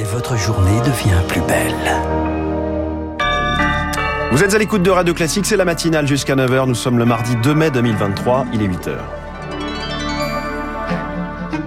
et votre journée devient plus belle. Vous êtes à l'écoute de Radio Classique, c'est la matinale jusqu'à 9h. Nous sommes le mardi 2 mai 2023, il est 8h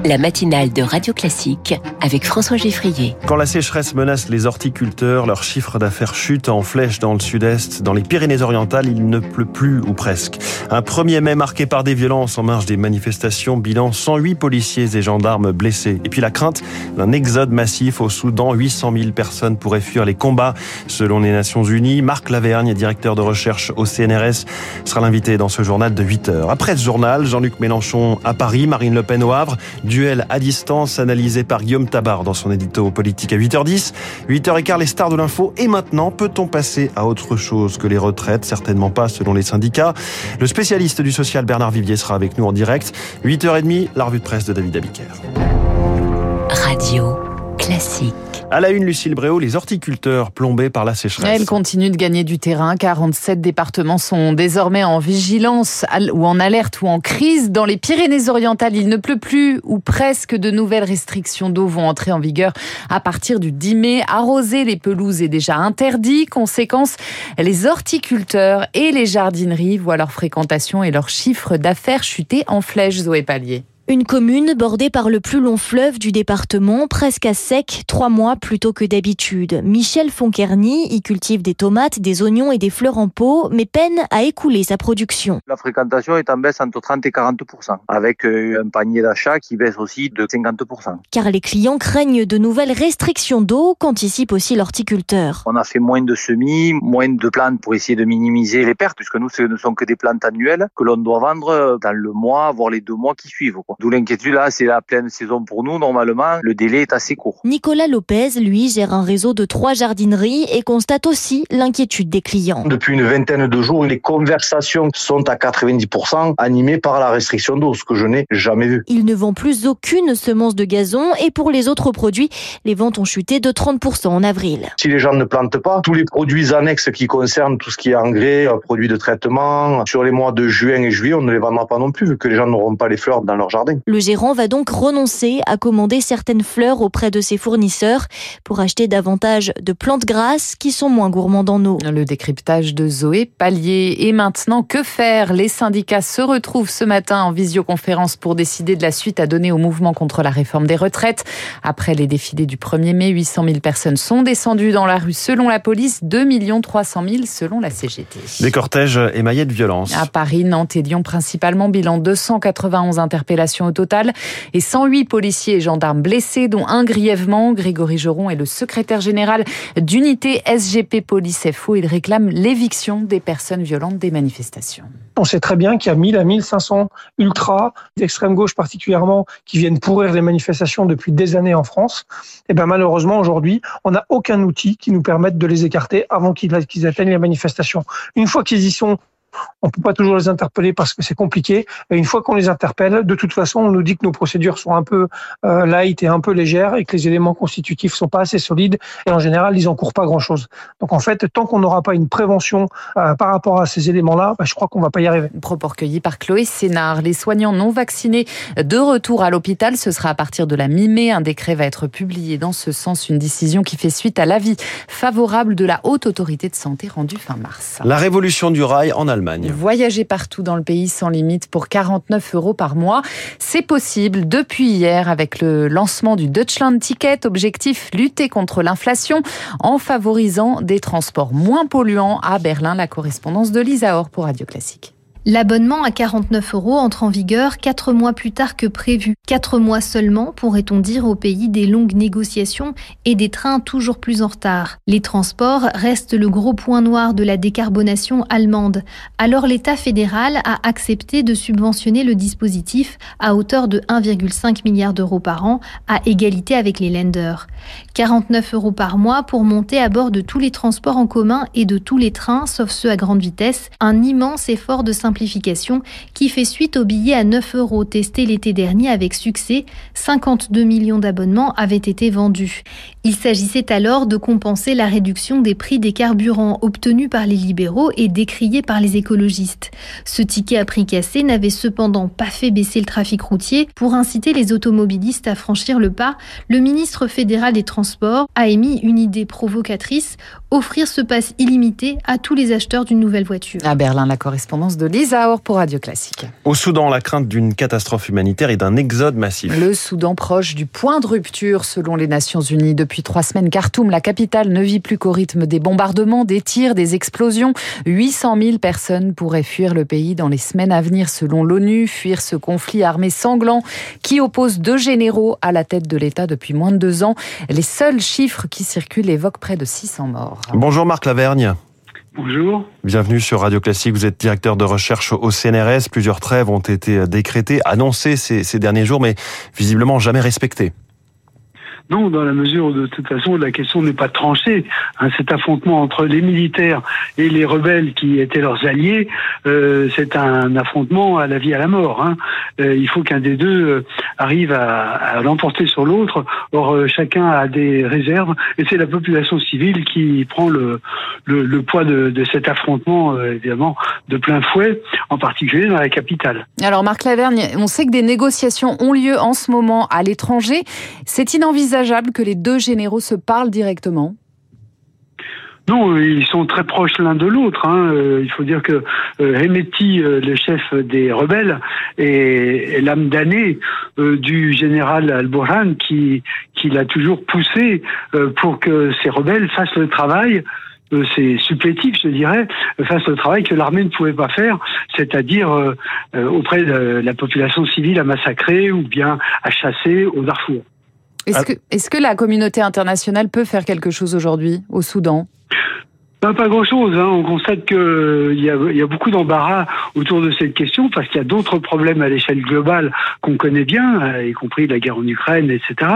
la matinale de Radio Classique avec François Geffrier. Quand la sécheresse menace les horticulteurs, leur chiffre d'affaires chute en flèche dans le sud-est. Dans les Pyrénées-Orientales, il ne pleut plus ou presque. Un 1er mai marqué par des violences en marge des manifestations, bilan 108 policiers et gendarmes blessés. Et puis la crainte d'un exode massif au Soudan. 800 000 personnes pourraient fuir les combats selon les Nations Unies. Marc Lavergne, directeur de recherche au CNRS, sera l'invité dans ce journal de 8 heures. Après ce journal, Jean-Luc Mélenchon à Paris, Marine Le Pen au Havre duel à distance analysé par Guillaume Tabar dans son édito politique à 8h10. 8h15, les stars de l'info. Et maintenant, peut-on passer à autre chose que les retraites? Certainement pas selon les syndicats. Le spécialiste du social Bernard Vivier sera avec nous en direct. 8h30, la revue de presse de David Abiker. Radio classique. À la une, Lucille Bréau, les horticulteurs plombés par la sécheresse. Elle continue de gagner du terrain. 47 départements sont désormais en vigilance ou en alerte ou en crise. Dans les Pyrénées-Orientales, il ne pleut plus ou presque de nouvelles restrictions d'eau vont entrer en vigueur à partir du 10 mai. Arroser les pelouses est déjà interdit. Conséquence, les horticulteurs et les jardineries voient leur fréquentation et leur chiffre d'affaires chuter en flèche, Zoé Pallier. Une commune bordée par le plus long fleuve du département, presque à sec, trois mois plus tôt que d'habitude. Michel Fonkerny y cultive des tomates, des oignons et des fleurs en pot, mais peine à écouler sa production. La fréquentation est en baisse entre 30 et 40% avec euh, un panier d'achat qui baisse aussi de 50% Car les clients craignent de nouvelles restrictions d'eau, qu'anticipe aussi l'horticulteur. On a fait moins de semis, moins de plantes pour essayer de minimiser les pertes, puisque nous, ce ne sont que des plantes annuelles que l'on doit vendre dans le mois, voire les deux mois qui suivent. D'où l'inquiétude là, c'est la pleine saison pour nous. Normalement, le délai est assez court. Nicolas Lopez, lui, gère un réseau de trois jardineries et constate aussi l'inquiétude des clients. Depuis une vingtaine de jours, les conversations sont à 90% animées par la restriction d'eau, ce que je n'ai jamais vu. Ils ne vendent plus aucune semence de gazon et pour les autres produits, les ventes ont chuté de 30% en avril. Si les gens ne plantent pas, tous les produits annexes qui concernent tout ce qui est engrais, euh, produits de traitement, sur les mois de juin et juillet, on ne les vendra pas non plus vu que les gens n'auront pas les fleurs dans leur jardin. Le gérant va donc renoncer à commander certaines fleurs auprès de ses fournisseurs pour acheter davantage de plantes grasses qui sont moins gourmandes en eau. Le décryptage de Zoé Pallier. Et maintenant, que faire? Les syndicats se retrouvent ce matin en visioconférence pour décider de la suite à donner au mouvement contre la réforme des retraites. Après les défilés du 1er mai, 800 000 personnes sont descendues dans la rue selon la police, 2 300 000 selon la CGT. Des cortèges émaillés de violence. À Paris, Nantes et Lyon principalement, bilan 291 interpellations au total et 108 policiers et gendarmes blessés, dont un grièvement. Grégory Geron est le secrétaire général d'unité SGP Police FO. Il réclame l'éviction des personnes violentes des manifestations. On sait très bien qu'il y a 1000 à 1500 ultras, d'extrême gauche particulièrement, qui viennent pourrir les manifestations depuis des années en France. Et ben malheureusement aujourd'hui, on n'a aucun outil qui nous permette de les écarter avant qu'ils atteignent les manifestations. Une fois qu'ils y sont, on peut pas toujours les interpeller parce que c'est compliqué. Et une fois qu'on les interpelle, de toute façon, on nous dit que nos procédures sont un peu euh, light et un peu légères et que les éléments constitutifs sont pas assez solides. Et en général, ils encourent pas grand-chose. Donc en fait, tant qu'on n'aura pas une prévention euh, par rapport à ces éléments-là, bah, je crois qu'on va pas y arriver. Propos recueillis par Chloé Sénard. Les soignants non vaccinés de retour à l'hôpital, ce sera à partir de la mi-mai. Un décret va être publié dans ce sens, une décision qui fait suite à l'avis favorable de la haute autorité de santé rendue fin mars. La révolution du rail en Allemagne. Voyager partout dans le pays sans limite pour 49 euros par mois, c'est possible depuis hier avec le lancement du Deutschland Ticket. Objectif lutter contre l'inflation en favorisant des transports moins polluants à Berlin. La correspondance de Lisa Or pour Radio Classique. L'abonnement à 49 euros entre en vigueur quatre mois plus tard que prévu. Quatre mois seulement, pourrait-on dire, au pays des longues négociations et des trains toujours plus en retard. Les transports restent le gros point noir de la décarbonation allemande. Alors l'État fédéral a accepté de subventionner le dispositif à hauteur de 1,5 milliard d'euros par an, à égalité avec les lenders. 49 euros par mois pour monter à bord de tous les transports en commun et de tous les trains, sauf ceux à grande vitesse. Un immense effort de simplification qui fait suite au billet à 9 euros testé l'été dernier avec succès. 52 millions d'abonnements avaient été vendus. Il s'agissait alors de compenser la réduction des prix des carburants obtenus par les libéraux et décriés par les écologistes. Ce ticket à prix cassé n'avait cependant pas fait baisser le trafic routier. Pour inciter les automobilistes à franchir le pas, le ministre fédéral des Transports a émis une idée provocatrice, offrir ce pass illimité à tous les acheteurs d'une nouvelle voiture. À Berlin, la correspondance de Lisa pour Radio Classique. Au Soudan, la crainte d'une catastrophe humanitaire et d'un exode massif. Le Soudan proche du point de rupture selon les Nations Unies. Depuis trois semaines, Khartoum, la capitale, ne vit plus qu'au rythme des bombardements, des tirs, des explosions. 800 000 personnes pourraient fuir le pays dans les semaines à venir selon l'ONU, fuir ce conflit armé sanglant qui oppose deux généraux à la tête de l'État depuis moins de deux ans. Les seuls chiffres qui circulent évoquent près de 600 morts. Bonjour Marc Lavergne. Bonjour. Bienvenue sur Radio Classique. Vous êtes directeur de recherche au CNRS. Plusieurs trêves ont été décrétées, annoncées ces, ces derniers jours, mais visiblement jamais respectées. Non, dans la mesure où de toute façon la question n'est pas tranchée. Hein, cet affrontement entre les militaires et les rebelles qui étaient leurs alliés, euh, c'est un affrontement à la vie à la mort. Hein. Euh, il faut qu'un des deux euh, arrive à, à l'emporter sur l'autre. Or, euh, chacun a des réserves et c'est la population civile qui prend le, le, le poids de, de, cet affrontement, euh, évidemment, de plein fouet, en particulier dans la capitale. Alors, Marc Lavergne, on sait que des négociations ont lieu en ce moment à l'étranger. C'est inenvisageable que les deux généraux se parlent directement? Non, ils sont très proches l'un de l'autre. Hein. Il faut dire que euh, Hemeti, le chef des rebelles, est, l'âme damnée euh, du général Al-Burhan qui, l'a toujours poussé euh, pour que ces rebelles fassent le travail c'est supplétif, je dirais, face au travail que l'armée ne pouvait pas faire, c'est-à-dire euh, auprès de la population civile à massacrer ou bien à chasser au Darfour. Est-ce que, est que la communauté internationale peut faire quelque chose aujourd'hui au Soudan? Pas, pas grand-chose. Hein. On constate qu'il euh, y, a, beaucoup d'embarras autour de cette question parce qu'il y a d'autres problèmes à l'échelle globale qu'on connaît bien, euh, y compris la guerre en Ukraine, etc.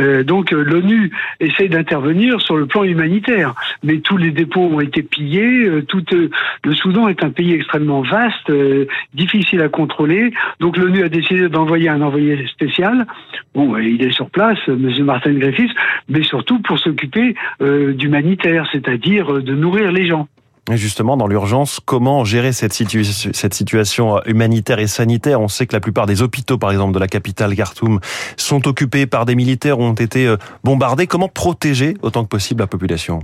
Euh, donc euh, l'ONU essaye d'intervenir sur le plan humanitaire, mais tous les dépôts ont été pillés. tout le Soudan est un pays extrêmement vaste, difficile à contrôler. Donc l'ONU a décidé d'envoyer un envoyé spécial. Bon, il est sur place, Monsieur Martin Griffiths, mais surtout pour s'occuper d'humanitaire, c'est-à-dire de nous justement, dans l'urgence, comment gérer cette, situation humanitaire et sanitaire? On sait que la plupart des hôpitaux, par exemple, de la capitale Khartoum, sont occupés par des militaires ou ont été euh, bombardés. Comment protéger autant que possible la population?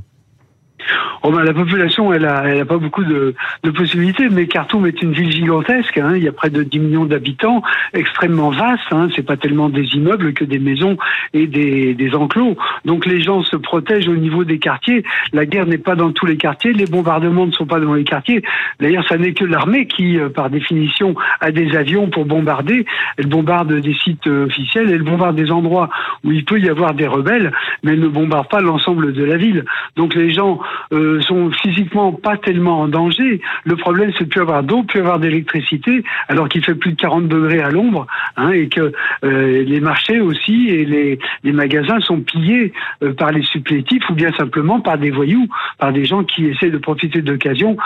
Oh ben, la population, elle a, elle a pas beaucoup de, de possibilités, mais Khartoum est une ville gigantesque. Hein, il y a près de 10 millions d'habitants, extrêmement vaste. Hein, c'est pas tellement des immeubles que des maisons et des, des enclos. Donc les gens se protègent au niveau des quartiers. La guerre n'est pas dans tous les quartiers, les bombardements ne sont pas dans les quartiers. D'ailleurs, ça n'est que l'armée qui, euh, par définition, a des avions pour bombarder. Elle bombarde des sites euh, officiels, elle bombarde des endroits où il peut y avoir des rebelles, mais elle ne bombarde pas l'ensemble de la ville. Donc les gens euh, sont physiquement pas tellement en danger. Le problème, c'est de plus avoir d'eau, plus avoir d'électricité, alors qu'il fait plus de 40 degrés à l'ombre, hein, et que euh, les marchés aussi et les, magasins sont pillés euh, par les supplétifs ou bien simplement par des voyous, par des gens qui essaient de profiter de l'occasion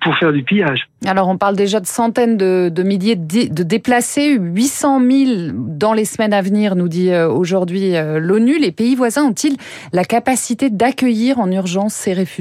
pour faire du pillage. Alors, on parle déjà de centaines de, milliers de, déplacés, 800 000 dans les semaines à venir, nous dit aujourd'hui l'ONU. Les pays voisins ont-ils la capacité d'accueillir en urgence ces réfugiés?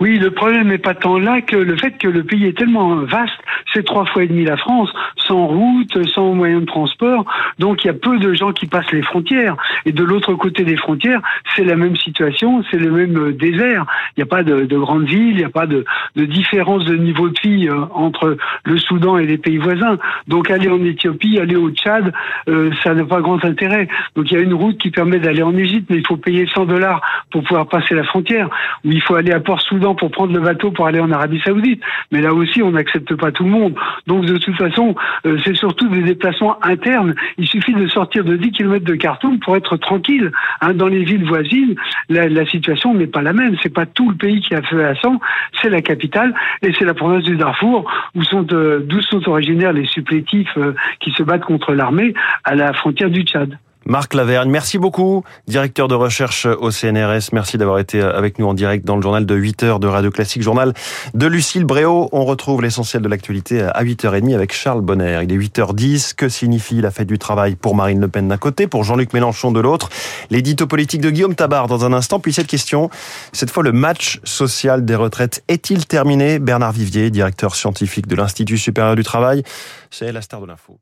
Oui, le problème n'est pas tant là que le fait que le pays est tellement vaste, c'est trois fois et demi la France, sans route, sans moyens de transport, donc il y a peu de gens qui passent les frontières. Et de l'autre côté des frontières, c'est la même situation, c'est le même euh, désert. Il n'y a pas de, de grandes villes, il n'y a pas de, de, différence de niveau de vie euh, entre le Soudan et les pays voisins. Donc aller en Éthiopie, aller au Tchad, euh, ça n'a pas grand intérêt. Donc il y a une route qui permet d'aller en Égypte, mais il faut payer 100 dollars pour pouvoir passer la frontière. Ou il faut aller à Port-Soudan pour prendre le bateau pour aller en Arabie Saoudite. Mais là aussi, on n'accepte pas tout le monde. Donc de toute façon, euh, c'est surtout des déplacements internes. Il suffit de sortir de 10 km de Khartoum pour être tranquille. Hein, dans les villes voisines, la, situation n'est pas la même. C'est pas tout le pays qui a feu à sang, c'est la capitale et c'est la province du Darfour où sont euh, d'où sont originaires les supplétifs euh, qui se battent contre l'armée à la frontière du Tchad. Marc Lavergne, merci beaucoup, directeur de recherche au CNRS. Merci d'avoir été avec nous en direct dans le journal de 8 heures de Radio Classique, journal de Lucille Bréau. On retrouve l'essentiel de l'actualité à 8h30 avec Charles Bonner. Il est 8h10. Que signifie la fête du travail pour Marine Le Pen d'un côté, pour Jean-Luc Mélenchon de l'autre? L'édito politique de Guillaume Tabar dans un instant. Puis cette question, cette fois le match social des retraites est-il terminé? Bernard Vivier, directeur scientifique de l'Institut supérieur du travail, c'est la star de l'info.